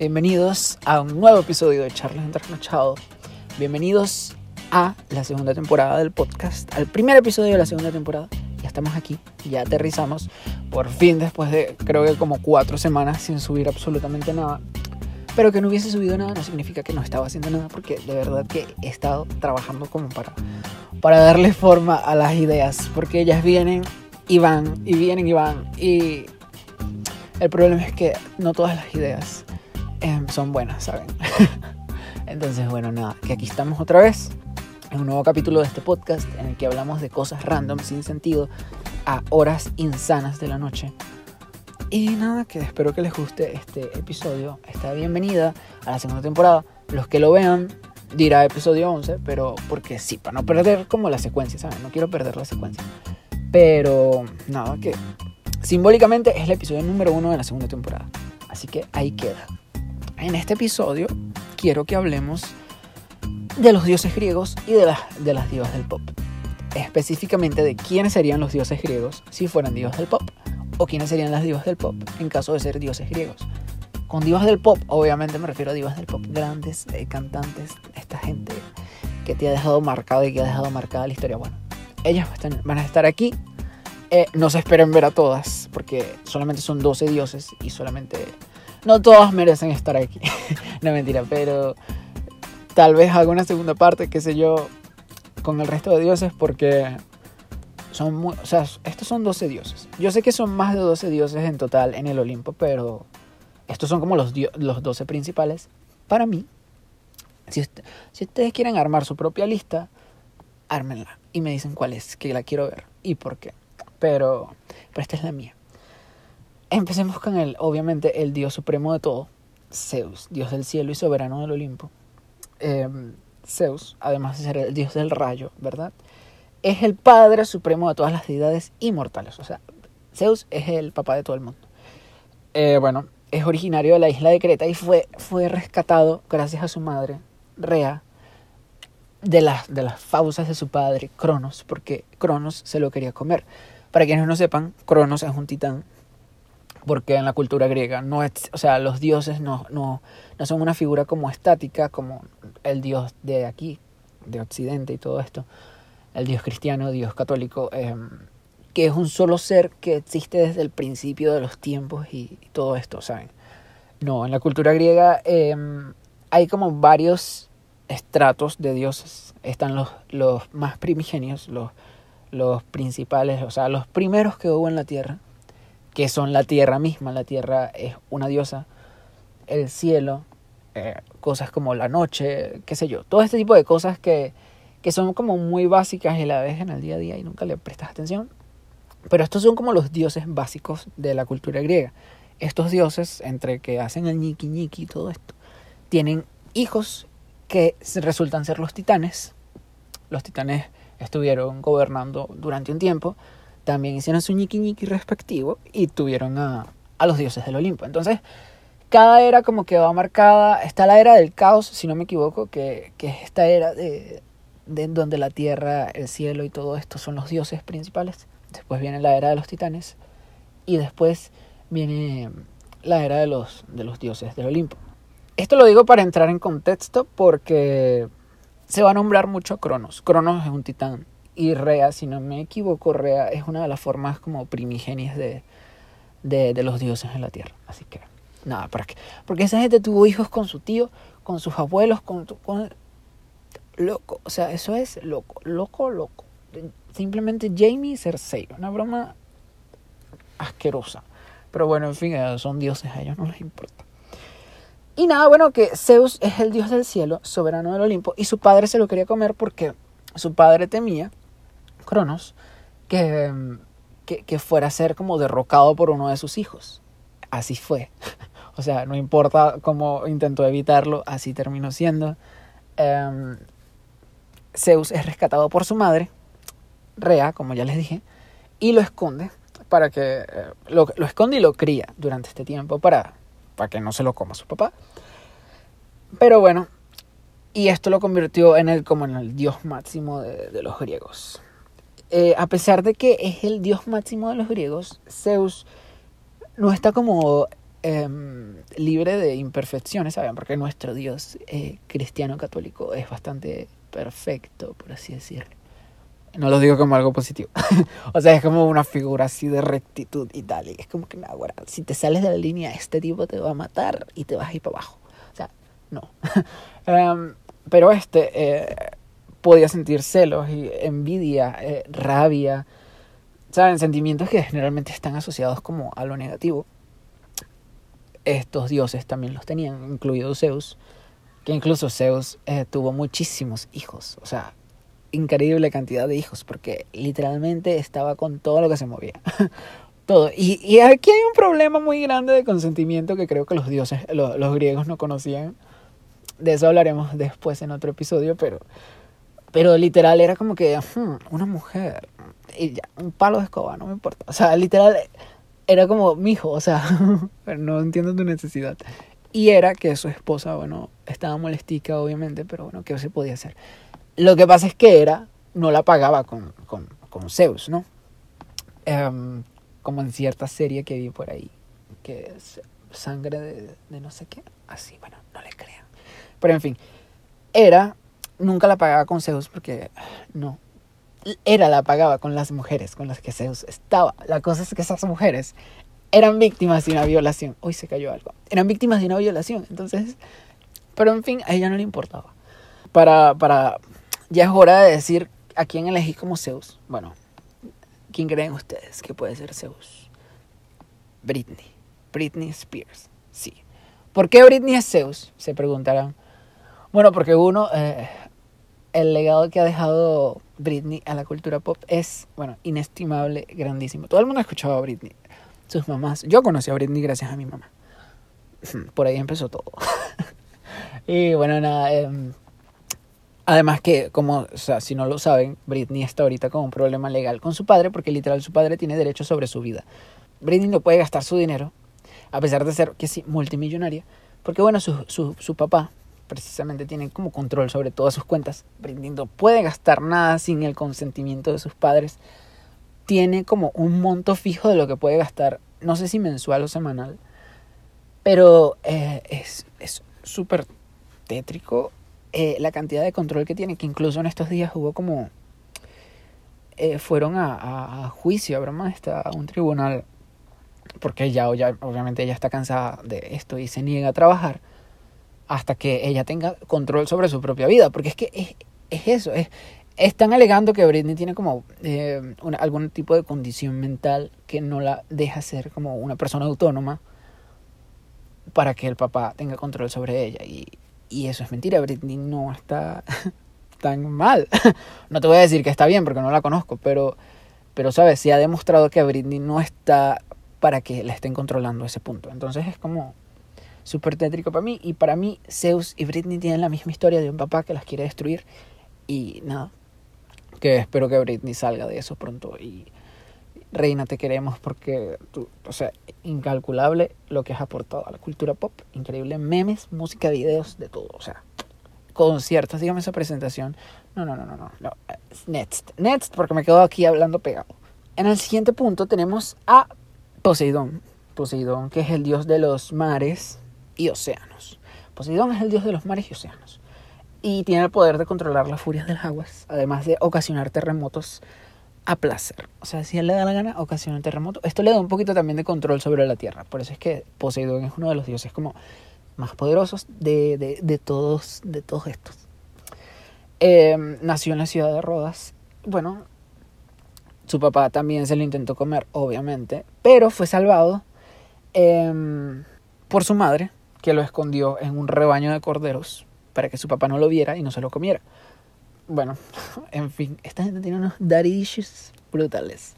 Bienvenidos a un nuevo episodio de Charlas Trasnochado. Bienvenidos a la segunda temporada del podcast, al primer episodio de la segunda temporada. Ya estamos aquí, ya aterrizamos, por fin después de creo que como cuatro semanas sin subir absolutamente nada. Pero que no hubiese subido nada no significa que no estaba haciendo nada, porque de verdad que he estado trabajando como para, para darle forma a las ideas, porque ellas vienen y van, y vienen y van, y el problema es que no todas las ideas em, son buenas, ¿saben? Entonces, bueno, nada, que aquí estamos otra vez en un nuevo capítulo de este podcast en el que hablamos de cosas random, sin sentido, a horas insanas de la noche. Y nada, que espero que les guste este episodio. Está bienvenida a la segunda temporada. Los que lo vean dirá episodio 11, pero porque sí, para no perder como la secuencia, ¿saben? No quiero perder la secuencia. Pero nada, que simbólicamente es el episodio número uno de la segunda temporada. Así que ahí queda. En este episodio quiero que hablemos de los dioses griegos y de las, de las divas del pop. Específicamente de quiénes serían los dioses griegos si fueran divas del pop. O quiénes serían las divas del pop en caso de ser dioses griegos. Con divas del pop, obviamente me refiero a divas del pop grandes, eh, cantantes, esta gente que te ha dejado marcado y que ha dejado marcada la historia. Bueno, ellas van a estar aquí. Eh, no se esperen ver a todas, porque solamente son 12 dioses y solamente... No todas merecen estar aquí. no mentira, pero tal vez haga una segunda parte, qué sé yo, con el resto de dioses porque son muy, o sea, estos son 12 dioses. Yo sé que son más de 12 dioses en total en el Olimpo, pero estos son como los, los 12 principales. Para mí, si, si ustedes quieren armar su propia lista, ármenla y me dicen cuál es, que la quiero ver y por qué. Pero, pero esta es la mía. Empecemos con el, obviamente, el dios supremo de todo, Zeus, dios del cielo y soberano del Olimpo. Em, Zeus, además de ser el dios del rayo, ¿verdad? Es el padre supremo de todas las deidades inmortales. O sea, Zeus es el papá de todo el mundo. Eh, bueno, es originario de la isla de Creta y fue, fue rescatado gracias a su madre, Rea, de las, de las fauces de su padre, Cronos, porque Cronos se lo quería comer. Para quienes no sepan, Cronos es un titán porque en la cultura griega no es, o sea, los dioses no, no, no son una figura como estática, como el dios de aquí, de Occidente y todo esto, el dios cristiano, dios católico, em, que es un solo ser que existe desde el principio de los tiempos y, todo esto, ¿saben? No, en la cultura griega em, hay como varios estratos de dioses. Están los, los más primigenios, los, los principales, o sea, los primeros que hubo en la tierra que son la tierra misma. La tierra es una diosa, el cielo, eh, cosas como la noche, qué sé yo. Todo este tipo de cosas que, que son como muy básicas y la ves en el día a día y nunca le prestas atención. Pero estos son como los dioses básicos de la cultura griega. Estos dioses, entre que hacen el ñiqui ñiqui y todo esto, tienen hijos que resultan ser los titanes. Los titanes estuvieron gobernando durante un tiempo también hicieron su ñiqui ñiqui respectivo y tuvieron a, a los dioses del Olimpo. Entonces, cada era como que va marcada, está la era del caos, si no me equivoco, que, que es esta era de, de donde la tierra, el cielo y todo esto son los dioses principales. Después viene la era de los titanes y después viene la era de los, de los dioses del Olimpo. Esto lo digo para entrar en contexto porque se va a nombrar mucho Cronos. Cronos es un titán y Rea, si no me equivoco, Rea es una de las formas como primigenias de, de, los dioses en la tierra. Así que, nada, ¿para qué? Porque esa gente tuvo hijos con su tío, con sus abuelos, con, con... Loco, o sea, eso es loco, loco, loco. Simplemente Jamie Cersei, una broma asquerosa. Pero bueno, en fin, son dioses, a ellos no les importa. Y nada, bueno, que Zeus es el dios del cielo, soberano del Olimpo, y su padre se lo quería comer porque su padre temía Cronos que, que, fuera a ser como derrocado por uno de sus hijos. Así fue. o sea, no importa cómo intentó evitarlo, así terminó siendo. Em, Zeus es rescatado por su madre, Rea, como ya les dije, y lo esconde para que eh, lo, esconde y lo cría durante este tiempo para, para que no se lo coma su papá. Pero bueno, y esto lo convirtió en el, como el dios máximo de los griegos. Eh, a pesar de que es el dios máximo de los griegos, Zeus no está como em, libre de imperfecciones, ¿saben? Porque nuestro Dios eh, cristiano católico es bastante perfecto, por así decirlo. No lo digo como algo positivo. o sea, es como una figura así de rectitud y tal. Y es como que, ahora, si te sales de la línea, este tipo te va a matar y te vas a ir para abajo. O sea, no. Em, pero este eh, podía sentir celos envidia, eh, rabia. ¿Saben? Sentimientos que generalmente están asociados como a lo negativo. Estos dioses también los tenían, incluido Zeus. Que incluso Zeus eh, tuvo muchísimos hijos. O sea, increíble cantidad de hijos, porque literalmente estaba con todo lo que se movía. todo. Y, aquí hay un problema muy grande de consentimiento que creo que los dioses, los griegos no conocían. De eso hablaremos después en otro episodio, pero, pero literal era como que hmm, una mujer y ya, un palo de escoba, no me importa. O sea, literal era como mi hijo, o sea, no entiendo tu necesidad. Y era que su esposa, bueno, estaba molestica, obviamente, pero bueno, ¿qué se podía hacer? Lo que pasa es que era, no la pagaba con, con, con Zeus, ¿no? Um, como en cierta serie que vi por ahí, que es sangre de, de no sé qué. Así, bueno, no le crean. Pero en fin, era, nunca la pagaba con Zeus porque no. Era la pagaba con las mujeres con las que Zeus estaba. La cosa es que esas mujeres eran víctimas de una violación. Hoy se cayó algo. Eran víctimas de una violación. Entonces, pero en fin, a ella no le importaba. Para, para ya es hora de decir a quién elegí como Zeus. Bueno, ¿quién creen ustedes que puede ser Zeus? Britney. Britney Spears. Sí. ¿Por qué Britney es Zeus? Se preguntarán. Bueno, porque uno, eh, el legado que ha dejado Britney a la cultura pop es, bueno, inestimable, grandísimo. Todo el mundo ha escuchado a Britney. Sus mamás. Yo conocí a Britney gracias a mi mamá. Por ahí empezó todo. y bueno, nada. Eh, Además que, como, o sea, si no lo saben, Britney está ahorita con un problema legal con su padre porque literal su padre tiene derecho sobre su vida. Britney no puede gastar su dinero, a pesar de ser, que sí, multimillonaria, porque bueno, su, su, su papá precisamente tiene como control sobre todas sus cuentas. Britney no puede gastar nada sin el consentimiento de sus padres. Tiene como un monto fijo de lo que puede gastar, no sé si mensual o semanal, pero eh, es súper tétrico eh, la cantidad de control que tiene, que incluso en estos días hubo como... Eh, fueron a, juicio, a broma, está un tribunal, porque ya obviamente ella está cansada de esto y se niega a trabajar hasta que ella tenga control sobre su propia vida, porque es que es, es eso, es, están alegando que Britney tiene como eh, algún tipo de condición mental que no la deja ser como una persona autónoma para que el papá tenga control sobre ella. Y, y eso es mentira, Britney no está tan mal. no te voy a decir que está bien porque no la conozco, pero, pero sabes, se ha demostrado que Britney no está para que la estén controlando ese punto. Entonces es como súper tétrico para mí. Y para mí, Zeus y Britney tienen la misma historia de un papá que las quiere destruir. Y nada, que espero que Britney salga de eso pronto. Y Reina, te queremos porque tú, o sea, incalculable lo que has aportado a la cultura pop. Increíble memes, música, videos, de todo. O sea, conciertos, dígame esa presentación. No, no, no, no, no. no. Next. Next, porque me quedo aquí hablando pegado. En el siguiente punto tenemos a Poseidón. Poseidón, que es el dios de los mares y océanos. Poseidón es el dios de los mares y océanos. Y tiene el poder de controlar las furias de las aguas, además de ocasionar terremotos a placer. O sea, si él le da la gana, ocasiona un terremoto. Esto le da un poquito también de control sobre la Tierra. Por eso es que Poseidón es uno de los dioses como más poderosos de, de, todos, de todos estos. Eh, nació en la ciudad de Rodas. Bueno, su papá también se lo intentó comer, obviamente, pero fue salvado eh, por su madre, que lo escondió en un rebaño de corderos para que su papá no lo viera y no se lo comiera bueno, en fin, esta gente tiene unos daddy brutales.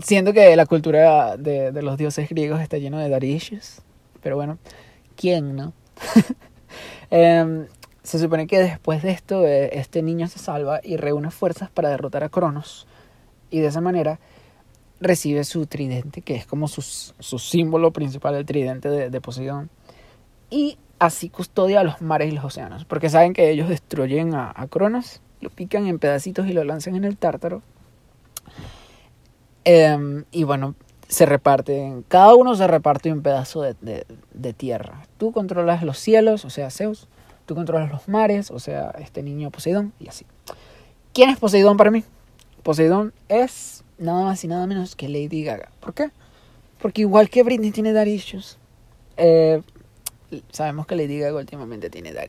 Siento que la cultura de, los dioses griegos está lleno de daddy pero bueno, ¿quién no? eh, se supone que después de esto, eh, este niño se salva y reúne fuerzas para derrotar a Cronos. Y de esa manera recibe su tridente, que es como su, su símbolo principal, el tridente de, de Poseidón. Y así custodia los mares y los océanos, porque saben que ellos destruyen a, Cronos, lo pican en pedacitos y lo lanzan en el tártaro. Em, y bueno, se reparten, cada uno se reparte un pedazo de, de, tierra. Tú controlas los cielos, o sea, Zeus. Tú controlas los mares, o sea, este niño Poseidón, y así. ¿Quién es Poseidón para mí? Poseidón es nada más y nada menos que Lady Gaga. ¿Por qué? Porque igual que Britney tiene dar eh, sabemos que Lady Gaga últimamente tiene dar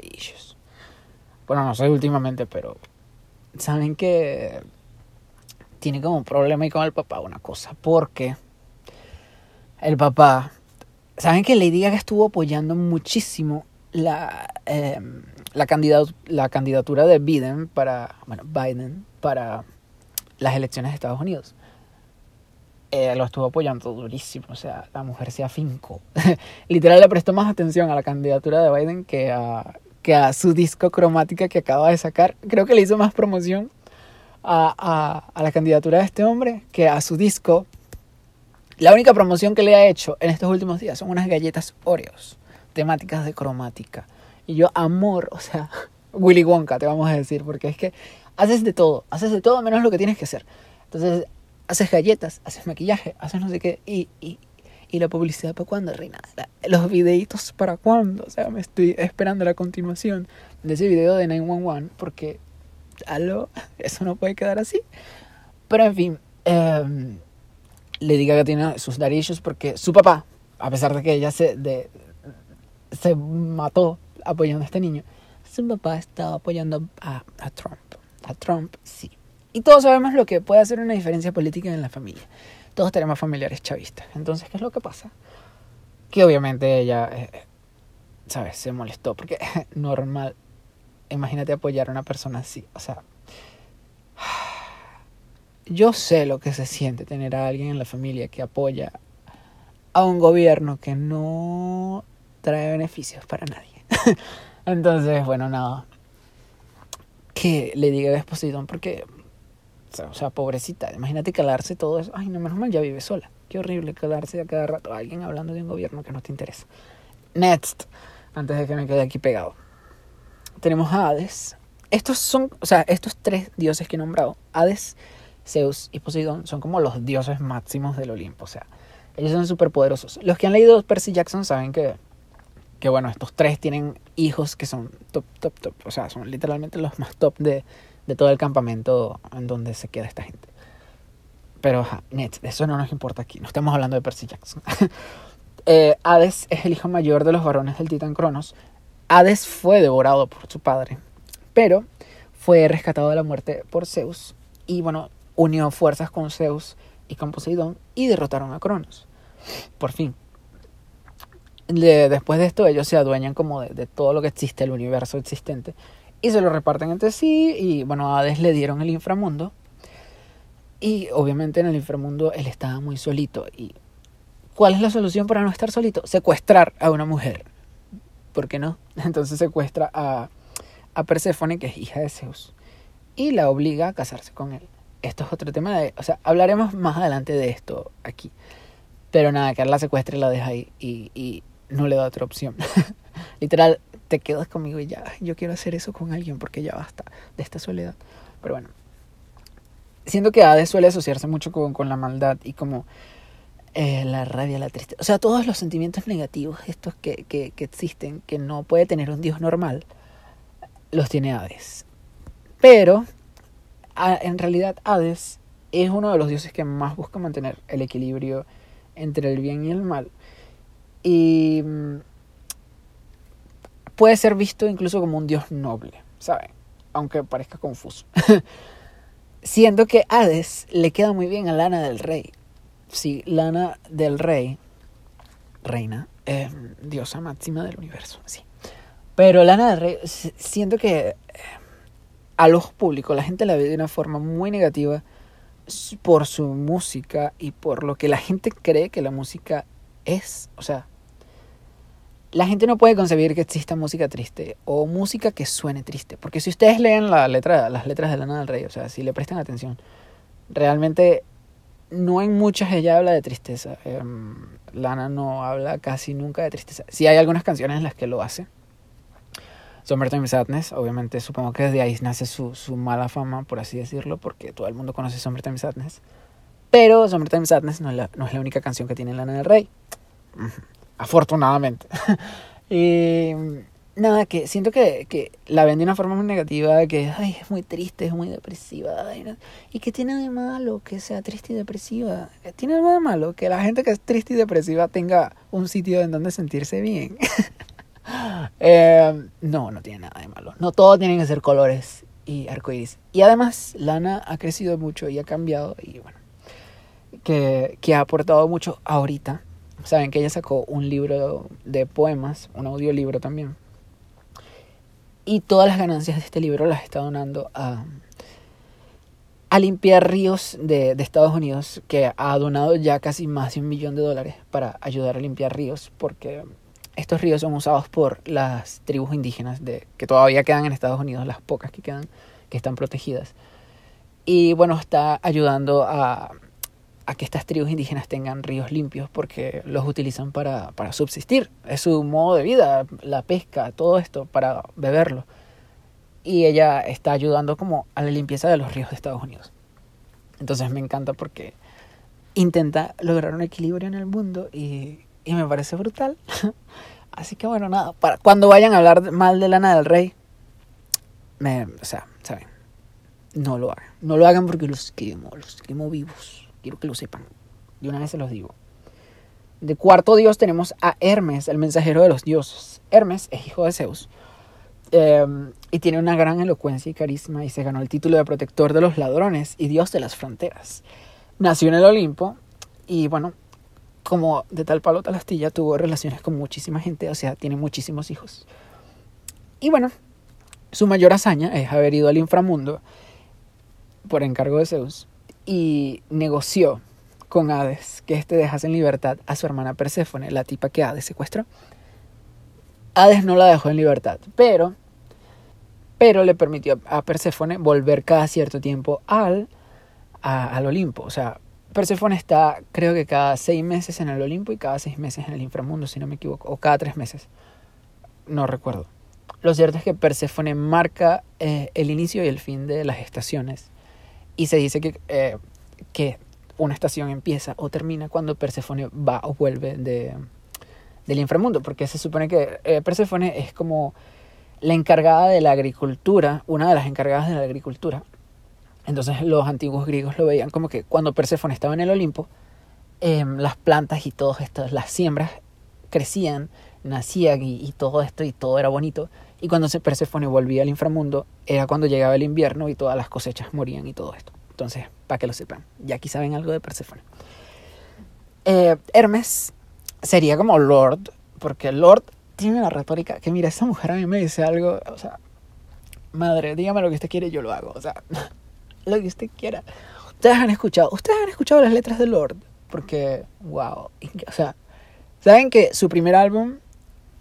Bueno, no sé últimamente, pero saben que tiene como un problema ahí con el papá, una cosa, porque el papá, saben que Lady Gaga estuvo apoyando muchísimo la, em, la, la candidatura de Biden para, bueno, Biden para las elecciones de Estados Unidos. Eh, lo estuvo apoyando durísimo, o sea, la mujer se afincó. Literal le prestó más atención a la candidatura de Biden que a, que a su disco cromática que acaba de sacar. Creo que le hizo más promoción a, a, a la candidatura de este hombre que a su disco. La única promoción que le ha hecho en estos últimos días son unas galletas Oreos, temáticas de cromática. Y yo, amor, o sea, Willy Wonka, te vamos a decir, porque es que haces de todo, haces de todo menos lo que tienes que hacer. Entonces, haces galletas, haces maquillaje, haces no sé qué, y, y, y la publicidad para cuándo, Reina. los videitos para cuándo. O sea, me estoy esperando la continuación de ese video de 911, porque, aló, eso no puede quedar así. Pero en fin, eh, le diga que tiene sus darillos porque su papá, a pesar de que ella se, de, se mató apoyando a este niño, su papá estaba apoyando a, a Trump. A Trump, sí. Y todos sabemos lo que puede hacer una diferencia política en la familia. Todos tenemos familiares chavistas. Entonces, ¿qué es lo que pasa? Que obviamente ella, eh, ¿sabes? Se molestó porque normal. Imagínate apoyar a una persona así. O sea, yo sé lo que se siente tener a alguien en la familia que apoya a un gobierno que no trae beneficios para nadie. Entonces, bueno, nada. Que le diga a Poseidón porque o sea, pobrecita, imagínate calarse todo eso. Ay, no, menos mal, ya vive sola. Qué horrible calarse a cada rato alguien hablando de un gobierno que no te interesa. Next, antes de que me quede aquí pegado. Tenemos a Hades. Estos son, o sea, estos tres dioses que he nombrado, Hades, Zeus y Poseidón, son como los dioses máximos del Olimpo. O sea, ellos son súper poderosos. Los que han leído Percy Jackson saben que, que, bueno, estos tres tienen hijos que son top, top, top. O sea, son literalmente los más top de, de todo el campamento en donde se queda esta gente. Pero, net, eso no nos importa aquí, no estamos hablando de Percy Jackson. eh, Hades es el hijo mayor de los varones del titán Cronos. Hades fue devorado por su padre, pero fue rescatado de la muerte por Zeus y, bueno, unió fuerzas con Zeus y con Poseidón y derrotaron a Cronos. Por fin. después de esto, ellos se adueñan como de, de todo lo que existe, el universo existente, y se lo reparten entre sí y bueno, a Hades le dieron el inframundo y obviamente en el inframundo él estaba muy solito y ¿cuál es la solución para no estar solito? Secuestrar a una mujer. ¿Por qué no? Entonces secuestra a, a Perséfone, que es hija de Zeus, y la obliga a casarse con él. Esto es otro tema de... O sea, hablaremos más adelante de esto aquí. Pero nada, que la secuestre y la deja ahí y, y no le da otra opción. Literal, te quedas conmigo y ya, yo quiero hacer eso con alguien porque ya basta de esta soledad. Pero bueno, siento que Hades suele asociarse mucho con, la maldad y como eh, la rabia, la tristeza, o sea, todos los sentimientos negativos, estos que, que, que existen, que no puede tener un dios normal, los tiene Hades. Pero, en realidad, Hades es uno de los dioses que más busca mantener el equilibrio entre el bien y el mal. Y mm, puede ser visto incluso como un dios noble, ¿saben? Aunque parezca confuso. Siendo que Hades le queda muy bien a Lana del Rey. Sí, Lana del Rey, reina, diosa máxima del universo, sí. Pero Lana del Rey, siento que eh, a los públicos la gente la ve de una forma muy negativa por su música y por lo que la gente cree que la música es. O sea, la gente no puede concebir que exista música triste o música que suene triste. Porque si ustedes leen las letras de Lana del Rey, o sea, si le prestan atención, realmente no en muchas ella habla de tristeza. Em, Lana no habla casi nunca de tristeza. Sí hay algunas canciones en las que lo hace. Summertime Sadness, obviamente supongo que desde ahí nace su, su mala fama, por así decirlo, porque todo el mundo conoce Summertime Sadness. Pero Summertime Sadness no es la, no es la única canción que tiene Lana del Rey. Afortunadamente. y nada, que siento que, que, la ven de una forma muy negativa, que ay, es muy triste, es muy depresiva. ¿Y qué tiene de malo que sea triste y depresiva? ¿Tiene algo de malo que la gente que es triste y depresiva tenga un sitio en donde sentirse bien? eh, no, no tiene nada de malo. No todo tienen que ser colores y arcoíris. Y además, Lana ha crecido mucho y ha cambiado y bueno, que, que ha aportado mucho ahorita. Saben que ella sacó un libro de poemas, un audiolibro también y todas las ganancias de este libro las está donando a, a limpiar ríos de, de, Estados Unidos, que ha donado ya casi más de un millón de dólares para ayudar a limpiar ríos, porque estos ríos son usados por las tribus indígenas de, que todavía quedan en Estados Unidos, las pocas que quedan, que están protegidas. Y bueno, está ayudando a, a que estas tribus indígenas tengan ríos limpios porque los utilizan para, para, subsistir. Es su modo de vida, la pesca, todo esto, para beberlo. Y ella está ayudando como a la limpieza de los ríos de Estados Unidos. Entonces me encanta porque intenta lograr un equilibrio en el mundo y, y me parece brutal. Así que bueno, nada, para cuando vayan a hablar mal de Lana del Rey, me, o sea, ¿saben? No lo hagan. No lo hagan porque los quemo, los quemo vivos. Quiero que lo sepan. De una vez se los digo. De cuarto dios tenemos a Hermes, el mensajero de los dioses. Hermes es hijo de Zeus. Eh, y tiene una gran elocuencia y carisma y se ganó el título de protector de los ladrones y dios de las fronteras. Nació en el Olimpo y bueno, como de tal palo tal astilla tuvo relaciones con muchísima gente, o sea, tiene muchísimos hijos. Y bueno, su mayor hazaña es haber ido al inframundo por encargo de Zeus y negoció con Hades que éste dejase en libertad a su hermana Perséfone, la tipa que Hades secuestró. Hades no la dejó en libertad, pero, pero le permitió a Perséfone volver cada cierto tiempo al, al Olimpo. O sea, Perséfone está creo que cada seis meses en el Olimpo y cada seis meses en el inframundo, si no me equivoco, o cada tres meses. No recuerdo. Lo cierto es que Perséfone marca eh, el inicio y el fin de las estaciones y se dice que, eh, que una estación empieza o termina cuando Perséfone va o vuelve de, del inframundo, porque se supone que eh, Perséfone es como la encargada de la agricultura, una de las encargadas de la agricultura. Entonces los antiguos griegos lo veían como que cuando Perséfone estaba en el Olimpo, eh, las plantas y todas estas, las siembras crecían, nacían y, todo esto y todo era bonito. Y cuando Perséfone volvía al inframundo, era cuando llegaba el invierno y todas las cosechas morían y todo esto. Entonces, para que lo sepan, ya aquí saben algo de Perséfone. Eh, Hermes sería como Lord, porque Lord tiene una retórica que, mira, esa mujer a mí me dice algo, o sea, madre, dígame lo que usted quiere, yo lo hago, o sea, lo que usted quiera. Ustedes han escuchado, ustedes han escuchado las letras de Lord, porque, wow, o sea, saben que su primer álbum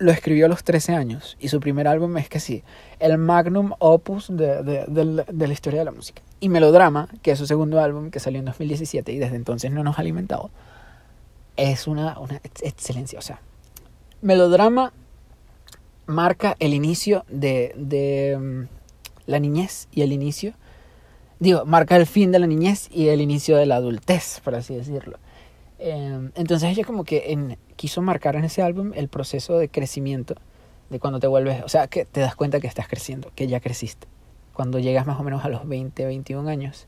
lo escribió a los 13 años y su primer álbum es que sí, el magnum opus de, de, de, de, la historia de la música. Y Melodrama, que es su segundo álbum que salió en 2017 y desde entonces no nos ha alimentado, es una, una excelencia. O sea, Melodrama marca el inicio de, um, la niñez y el inicio, digo, marca el fin de la niñez y el inicio de la adultez, por así decirlo. Eh, entonces ella como que en, quiso marcar en ese álbum el proceso de crecimiento, de cuando te vuelves, o sea, que te das cuenta que estás creciendo, que ya creciste, cuando llegas más o menos a los 20, 21 años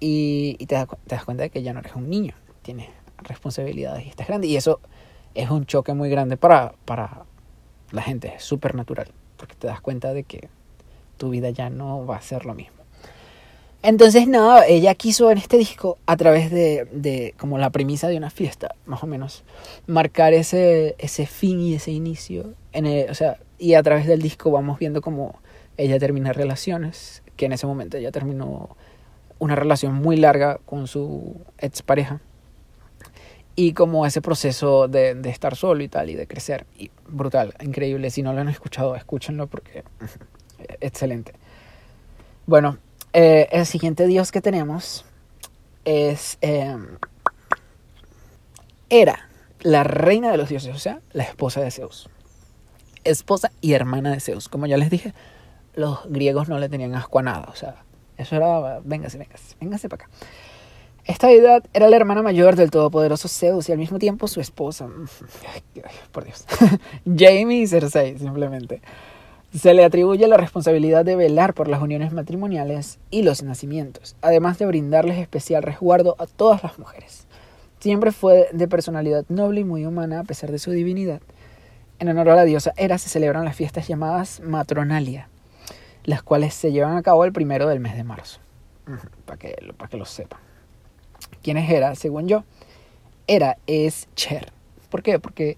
y, y te, das, te, das, cuenta de que ya no eres un niño, tienes responsabilidades y estás grande. Y eso es un choque muy grande para, para la gente, es súper natural, porque te das cuenta de que tu vida ya no va a ser lo mismo. Entonces, nada, ella quiso en este disco, a través de, de, como la premisa de una fiesta, más o menos, marcar ese, ese fin y ese inicio. En el, o sea, y a través del disco vamos viendo cómo ella termina relaciones, que en ese momento ella terminó una relación muy larga con su expareja. Y como ese proceso de, de estar solo y tal, y de crecer. Y brutal, increíble. Si no lo han escuchado, escúchenlo porque excelente. Bueno, eh, el siguiente dios que tenemos es eh, era la reina de los dioses, o sea, la esposa de Zeus. Esposa y hermana de Zeus. Como ya les dije, los griegos no le tenían asco a nada, o sea, eso era, véngase, véngase, véngase para acá. Esta deidad era la hermana mayor del todopoderoso Zeus y al mismo tiempo su esposa. Por Dios. Jamie y Cersei, simplemente. Se le atribuye la responsabilidad de velar por las uniones matrimoniales y los nacimientos, además de brindarles especial resguardo a todas las mujeres. Siempre fue de personalidad noble y muy humana a pesar de su divinidad. En honor a la diosa Hera se celebran las fiestas llamadas Matronalia, las cuales se llevan a cabo el primero del mes de marzo, para que, para que lo sepan. ¿Quién es Hera? Según yo, Hera es Cher. ¿Por qué? Porque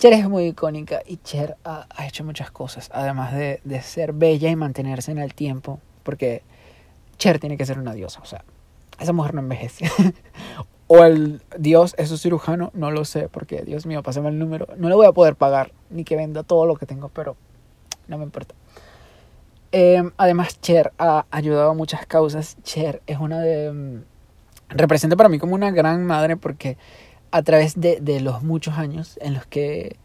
Cher es muy icónica y Cher ha, hecho muchas cosas, además de, de, ser bella y mantenerse en el tiempo, porque Cher tiene que ser una diosa, o sea, esa mujer no envejece. o el dios es su cirujano, no lo sé, porque Dios mío, pásame el número, no le voy a poder pagar, ni que venda todo lo que tengo, pero no me importa. Eh, además, Cher ha ayudado a muchas causas. Cher es una de... Mm, representa para mí como una gran madre porque a través de, de los muchos años en los que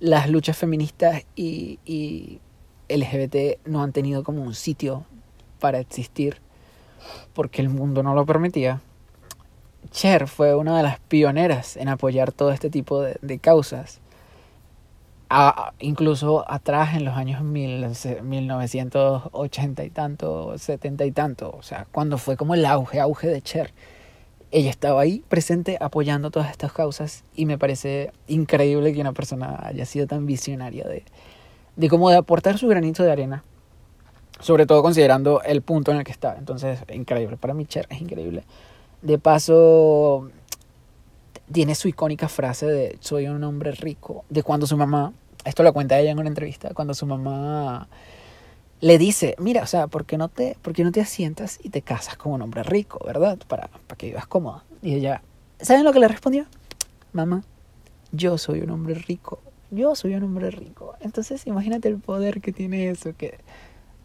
las luchas feministas y, y LGBT no han tenido como un sitio para existir porque el mundo no lo permitía. Cher fue una de las pioneras en apoyar todo este tipo de, de causas. Incluso atrás en los años mil, 1980 y tanto, 70 y tanto, o sea, cuando fue como el auge, auge de Cher ella estaba ahí presente apoyando todas estas causas y me parece increíble que una persona haya sido tan visionaria de, de cómo de aportar su granito de arena, sobre todo considerando el punto en el que está. Entonces, increíble. Para mí, Cher es increíble. De paso, tiene su icónica frase de soy un hombre rico, de cuando su mamá, esto lo cuenta ella en una entrevista, cuando su mamá le dice, mira, o sea, ¿por qué no te, por qué no te asientas y te casas con un hombre rico, verdad? Para, para que vivas cómoda. Y ella, ¿saben lo que le respondió? Mamá, yo soy un hombre rico. Yo soy un hombre rico. Entonces, imagínate el poder que tiene eso, que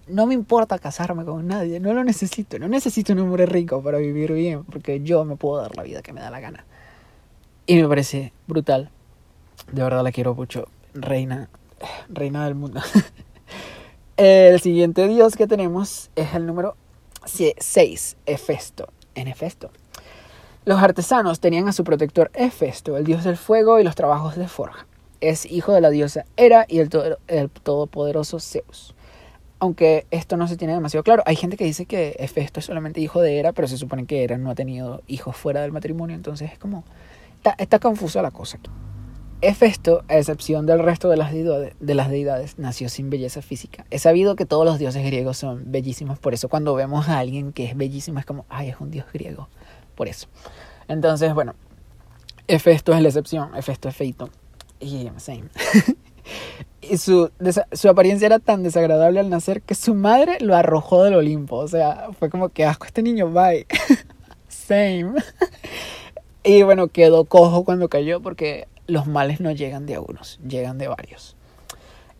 no me importa casarme con nadie, no lo necesito. No necesito un hombre rico para vivir bien, porque yo me puedo dar la vida que me da la gana. Y me parece brutal. De verdad la quiero mucho. Reina, reina del mundo. El siguiente dios que tenemos es el número 6, Hefesto. En Hefesto. Los artesanos tenían a su protector Hefesto, el dios del fuego y los trabajos de forja. Es hijo de la diosa Hera y el, el todopoderoso Zeus. Aunque esto no se tiene demasiado claro. Hay gente que dice que Hefesto es solamente hijo de Hera, pero se supone que Hera no ha tenido hijos fuera del matrimonio. Entonces es como... Está, está confusa la cosa aquí. Hefesto, a excepción del resto de las, deidades, nació sin belleza física. Es sabido que todos los dioses griegos son bellísimos, por eso cuando vemos a alguien que es bellísimo es como, ay, es un dios griego. Por eso. Entonces, bueno, Hefesto es la excepción, Hefesto es feito. Y same. y su, su apariencia era tan desagradable al nacer que su madre lo arrojó del Olimpo. O sea, fue como que asco este niño, bye. same. y bueno, quedó cojo cuando cayó porque los males no llegan de algunos, llegan de varios.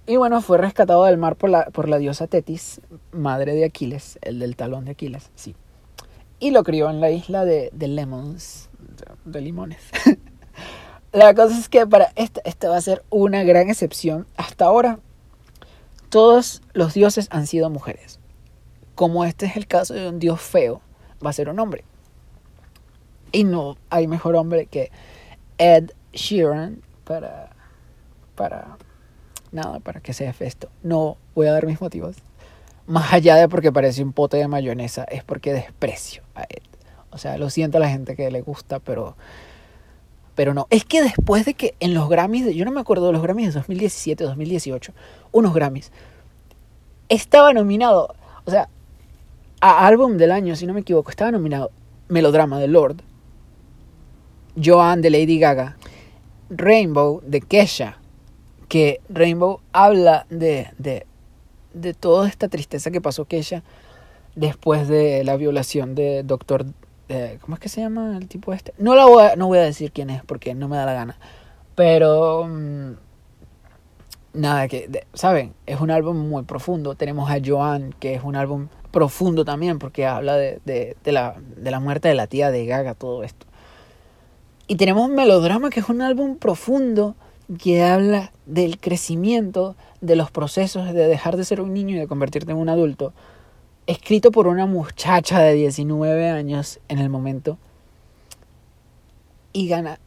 Y bueno, fue rescatado del mar por la, por la diosa Tetis, madre de Aquiles, el del talón de Aquiles, sí. Y lo crió en la isla de, de Lemons, de, limones. la cosa es que para esta, esta va a ser una gran excepción. Hasta ahora, todos los dioses han sido mujeres. Como este es el caso de un dios feo, va a ser un hombre. Y no hay mejor hombre que Ed Sheeran para, para, nada, para que sea esto. No voy a dar mis motivos. Más allá de porque parece un pote de mayonesa, es porque desprecio a Ed. O sea, lo siento a la gente que le gusta, pero, pero no. Es que después de que en los Grammys, yo no me acuerdo de los Grammys de 2017, 2018, unos Grammys, estaba nominado, o sea, a álbum del año, si no me equivoco, estaba nominado Melodrama de Lord, Joan de Lady Gaga, Rainbow de Kesha, que Rainbow habla de, de, de toda esta tristeza que pasó Kesha después de la violación de Doctor... Eh, ¿Cómo es que se llama el tipo este? No, la voy a, no voy a decir quién es porque no me da la gana. Pero... Mm, nada, que... ¿Saben? Es un álbum muy profundo. Tenemos a Joan, que es un álbum profundo también porque habla de, de, de, la, de la muerte de la tía de Gaga, todo esto. Y tenemos Melodrama, que es un álbum profundo que habla del crecimiento, de los procesos de dejar de ser un niño y de convertirte en un adulto, escrito por una muchacha de 19 años en el momento. y gana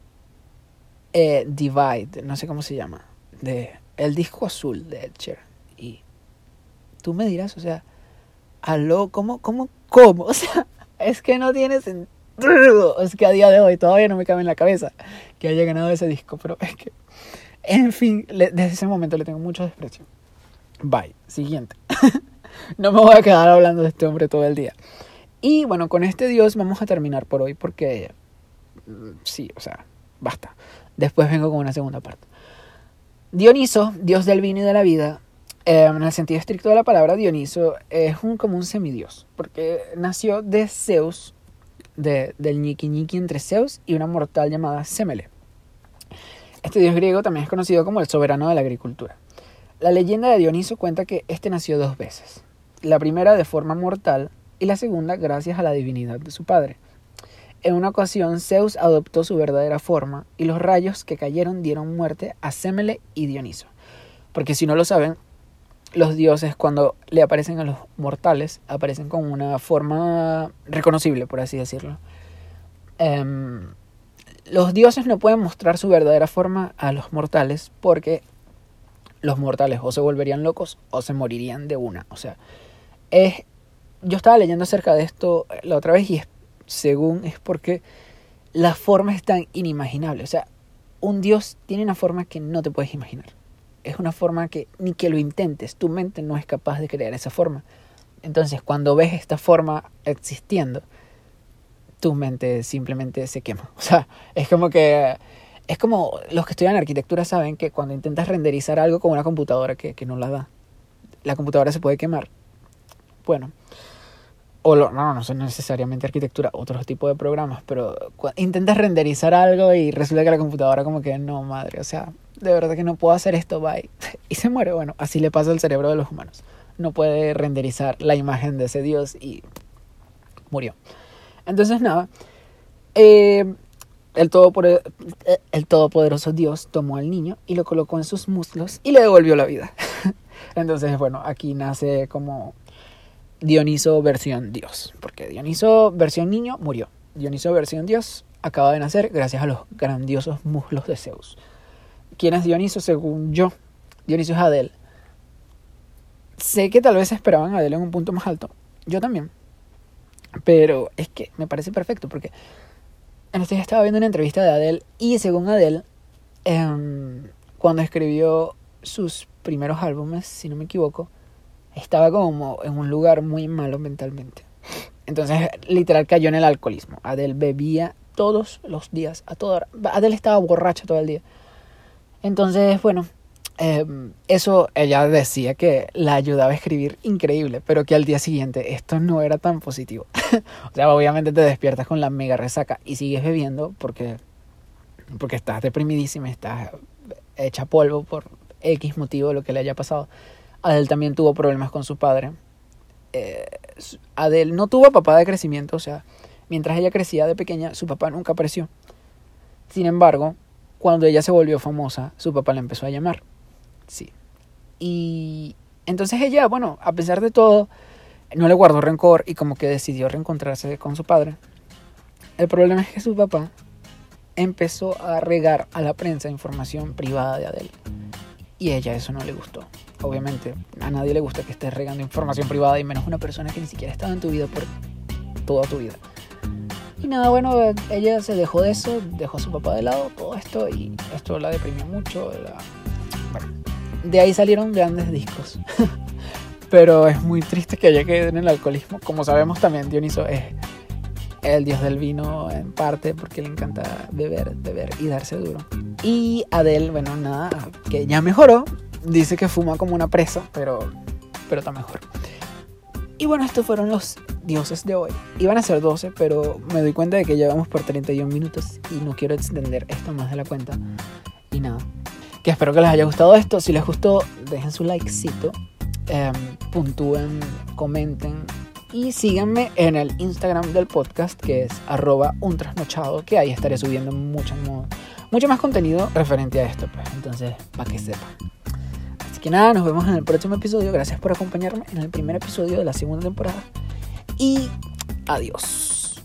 eh, Divide, no sé cómo se llama, de el disco azul de Ed Sheeran. Y tú me dirás, o sea, aló, ¿cómo, cómo, cómo? O sea, es que no tiene sentido. Es que a día de hoy todavía no me cabe en la cabeza que haya ganado ese disco, pero es que, en fin, desde ese momento le tengo mucho desprecio. Bye. Siguiente. no me voy a quedar hablando de este hombre todo el día. Y bueno, con este dios vamos a terminar por hoy porque mm, sí, o sea, basta. Después vengo con una segunda parte. Dioniso, dios del vino y de la vida, em, en el sentido estricto de la palabra, Dioniso es un, como un semidios, porque nació de Zeus, de, del ñiqui ñiqui entre Zeus y una mortal llamada Semele. Este dios griego también es conocido como el soberano de la agricultura. La leyenda de Dioniso cuenta que este nació dos veces. La primera de forma mortal y la segunda gracias a la divinidad de su padre. En una ocasión Zeus adoptó su verdadera forma y los rayos que cayeron dieron muerte a Semele y Dioniso. Porque si no lo saben, los dioses cuando le aparecen a los mortales aparecen con una forma reconocible, por así decirlo. Em, los dioses no pueden mostrar su verdadera forma a los mortales porque los mortales o se volverían locos o se morirían de una. O sea, es yo estaba leyendo acerca de esto la otra vez y es, según es porque la forma es tan inimaginable. O sea, un Dios tiene una forma que no te puedes imaginar. Es una forma que ni que lo intentes, tu mente no es capaz de crear esa forma. Entonces, cuando ves esta forma existiendo, tu mente simplemente se quema. O sea, es como que es como los que estudian arquitectura saben que cuando intentas renderizar algo con una computadora que, que no la da, la computadora se puede quemar. Bueno, o no, no son necesariamente arquitectura, otro tipo de programas, pero intentas renderizar algo y resulta que la computadora como que no, madre, o sea, de verdad que no puedo hacer esto, bye. Y se muere, bueno, así le pasa al cerebro de los humanos. No puede renderizar la imagen de ese dios y murió. Entonces, nada, eh, el, el todopoderoso dios tomó al niño y lo colocó en sus muslos y le devolvió la vida. Entonces, bueno, aquí nace como Dioniso versión Dios, porque Dioniso versión niño murió. Dioniso versión Dios acaba de nacer gracias a los grandiosos muslos de Zeus. ¿Quién es Dioniso según yo? Dioniso es Adel. Sé que tal vez esperaban a Adel en un punto más alto. Yo también. Pero es que me parece perfecto porque en estaba viendo una entrevista de Adel y según Adel, em, cuando escribió sus primeros álbumes, si no me equivoco, estaba como en un lugar muy malo mentalmente. Entonces, literal cayó en el alcoholismo. Adele bebía todos los días, a. Adele estaba borracha todo el día. Entonces, bueno, em, eso ella decía que la ayudaba a escribir increíble, pero que al día siguiente esto no era tan positivo. o sea, obviamente te despiertas con la mega resaca y sigues bebiendo porque, porque estás deprimidísima, estás hecha polvo por X motivo, lo que le haya pasado. Adele también tuvo problemas con su padre. Eh, Adele no tuvo papá de crecimiento, o sea, mientras ella crecía de pequeña, su papá nunca apareció. Sin embargo, cuando ella se volvió famosa, su papá la empezó a llamar. Sí. Y entonces ella, bueno, a pesar de todo, no le guardó rencor y como que decidió reencontrarse con su padre. El problema es que su papá empezó a regar a la prensa información privada de Adele. Y a ella eso no le gustó obviamente a nadie le gusta que estés regando información privada y menos una persona que ni siquiera ha estado en tu vida por toda tu vida. Y nada, bueno, ella se dejó de eso, dejó a su papá de lado, todo esto, y esto la deprimió mucho. Bueno, de ahí salieron grandes discos. Pero es muy triste que haya quedado en el alcoholismo. Como sabemos también, Dioniso es el dios del vino en parte porque le encanta beber, beber y darse duro. Y Adele, bueno, nada, que ya mejoró, dice que fuma como una presa, pero, pero está mejor. Y bueno, estos fueron los dioses de hoy. Iban a ser 12, pero me doy cuenta de que llevamos por 31 minutos y no quiero extender esto más de la cuenta. Y nada, que espero que les haya gustado esto. Si les gustó, dejen su likecito, eh, puntúen, comenten y síganme en el Instagram del podcast que es arroba un trasnochado, que ahí estaré subiendo mucho, mucho más contenido referente a esto. Pues. Entonces, para que sepan. Que nada, nos vemos en el próximo episodio. Gracias por acompañarme en el primer episodio de la segunda temporada. Y adiós.